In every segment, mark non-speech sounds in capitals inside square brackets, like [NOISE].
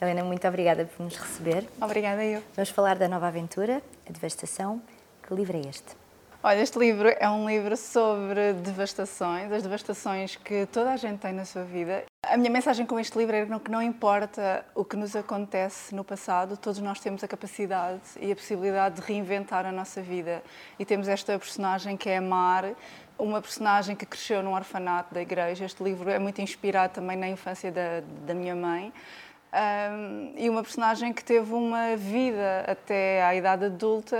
Helena, muito obrigada por nos receber. Obrigada eu. Vamos falar da nova aventura, a devastação. Que livro é este? Olha, este livro é um livro sobre devastações, as devastações que toda a gente tem na sua vida. A minha mensagem com este livro é que não importa o que nos acontece no passado, todos nós temos a capacidade e a possibilidade de reinventar a nossa vida. E temos esta personagem que é a Mar, uma personagem que cresceu num orfanato da igreja. Este livro é muito inspirado também na infância da, da minha mãe. Um, e uma personagem que teve uma vida até à idade adulta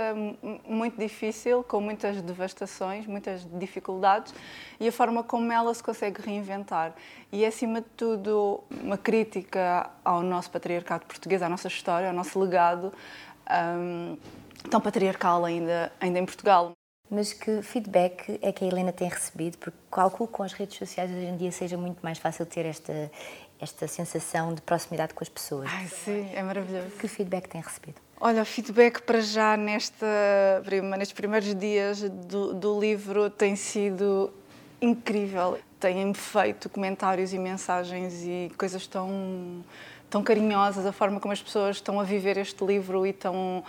muito difícil, com muitas devastações, muitas dificuldades, e a forma como ela se consegue reinventar. E é, acima de tudo, uma crítica ao nosso patriarcado português, à nossa história, ao nosso legado, um, tão patriarcal ainda, ainda em Portugal. Mas que feedback é que a Helena tem recebido? Porque calculo que com as redes sociais hoje em dia seja muito mais fácil ter esta, esta sensação de proximidade com as pessoas. Ai, sim, é maravilhoso. Que feedback tem recebido? Olha, o feedback para já nesta, nestes primeiros dias do, do livro tem sido incrível. Têm-me feito comentários e mensagens e coisas tão, tão carinhosas, a forma como as pessoas estão a viver este livro e estão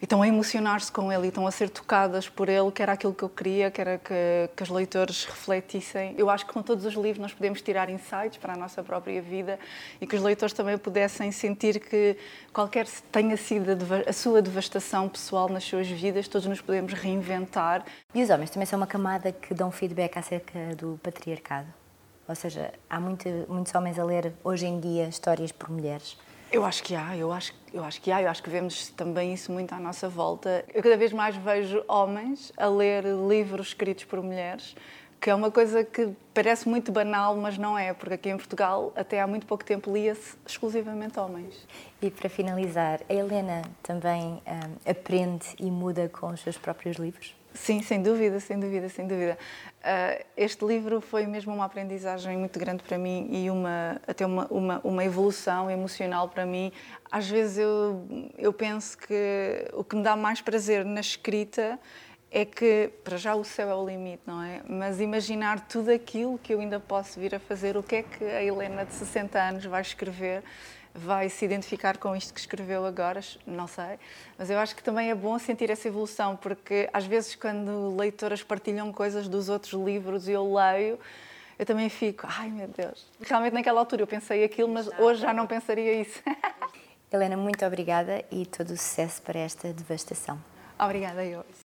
e estão a emocionar-se com ele e estão a ser tocadas por ele, que era aquilo que eu queria, que era que, que os leitores refletissem. Eu acho que com todos os livros nós podemos tirar insights para a nossa própria vida e que os leitores também pudessem sentir que qualquer tenha sido a, a sua devastação pessoal nas suas vidas, todos nos podemos reinventar. E os homens também são uma camada que dão feedback acerca do patriarcado? Ou seja, há muito, muitos homens a ler hoje em dia histórias por mulheres eu acho que há, eu acho, eu acho que há, eu acho que vemos também isso muito à nossa volta. Eu cada vez mais vejo homens a ler livros escritos por mulheres, que é uma coisa que parece muito banal, mas não é, porque aqui em Portugal até há muito pouco tempo lia-se exclusivamente homens. E para finalizar, a Helena também um, aprende e muda com os seus próprios livros? Sim, sem dúvida, sem dúvida, sem dúvida. Uh, este livro foi mesmo uma aprendizagem muito grande para mim e uma, até uma, uma, uma evolução emocional para mim. Às vezes eu, eu penso que o que me dá mais prazer na escrita é que, para já, o céu é o limite, não é? Mas imaginar tudo aquilo que eu ainda posso vir a fazer, o que é que a Helena de 60 anos vai escrever vai se identificar com isto que escreveu agora, não sei, mas eu acho que também é bom sentir essa evolução, porque às vezes quando leitoras partilham coisas dos outros livros e eu leio, eu também fico, ai meu Deus, realmente naquela altura eu pensei aquilo, mas hoje já não pensaria isso. [LAUGHS] Helena, muito obrigada e todo o sucesso para esta devastação. Obrigada, eu.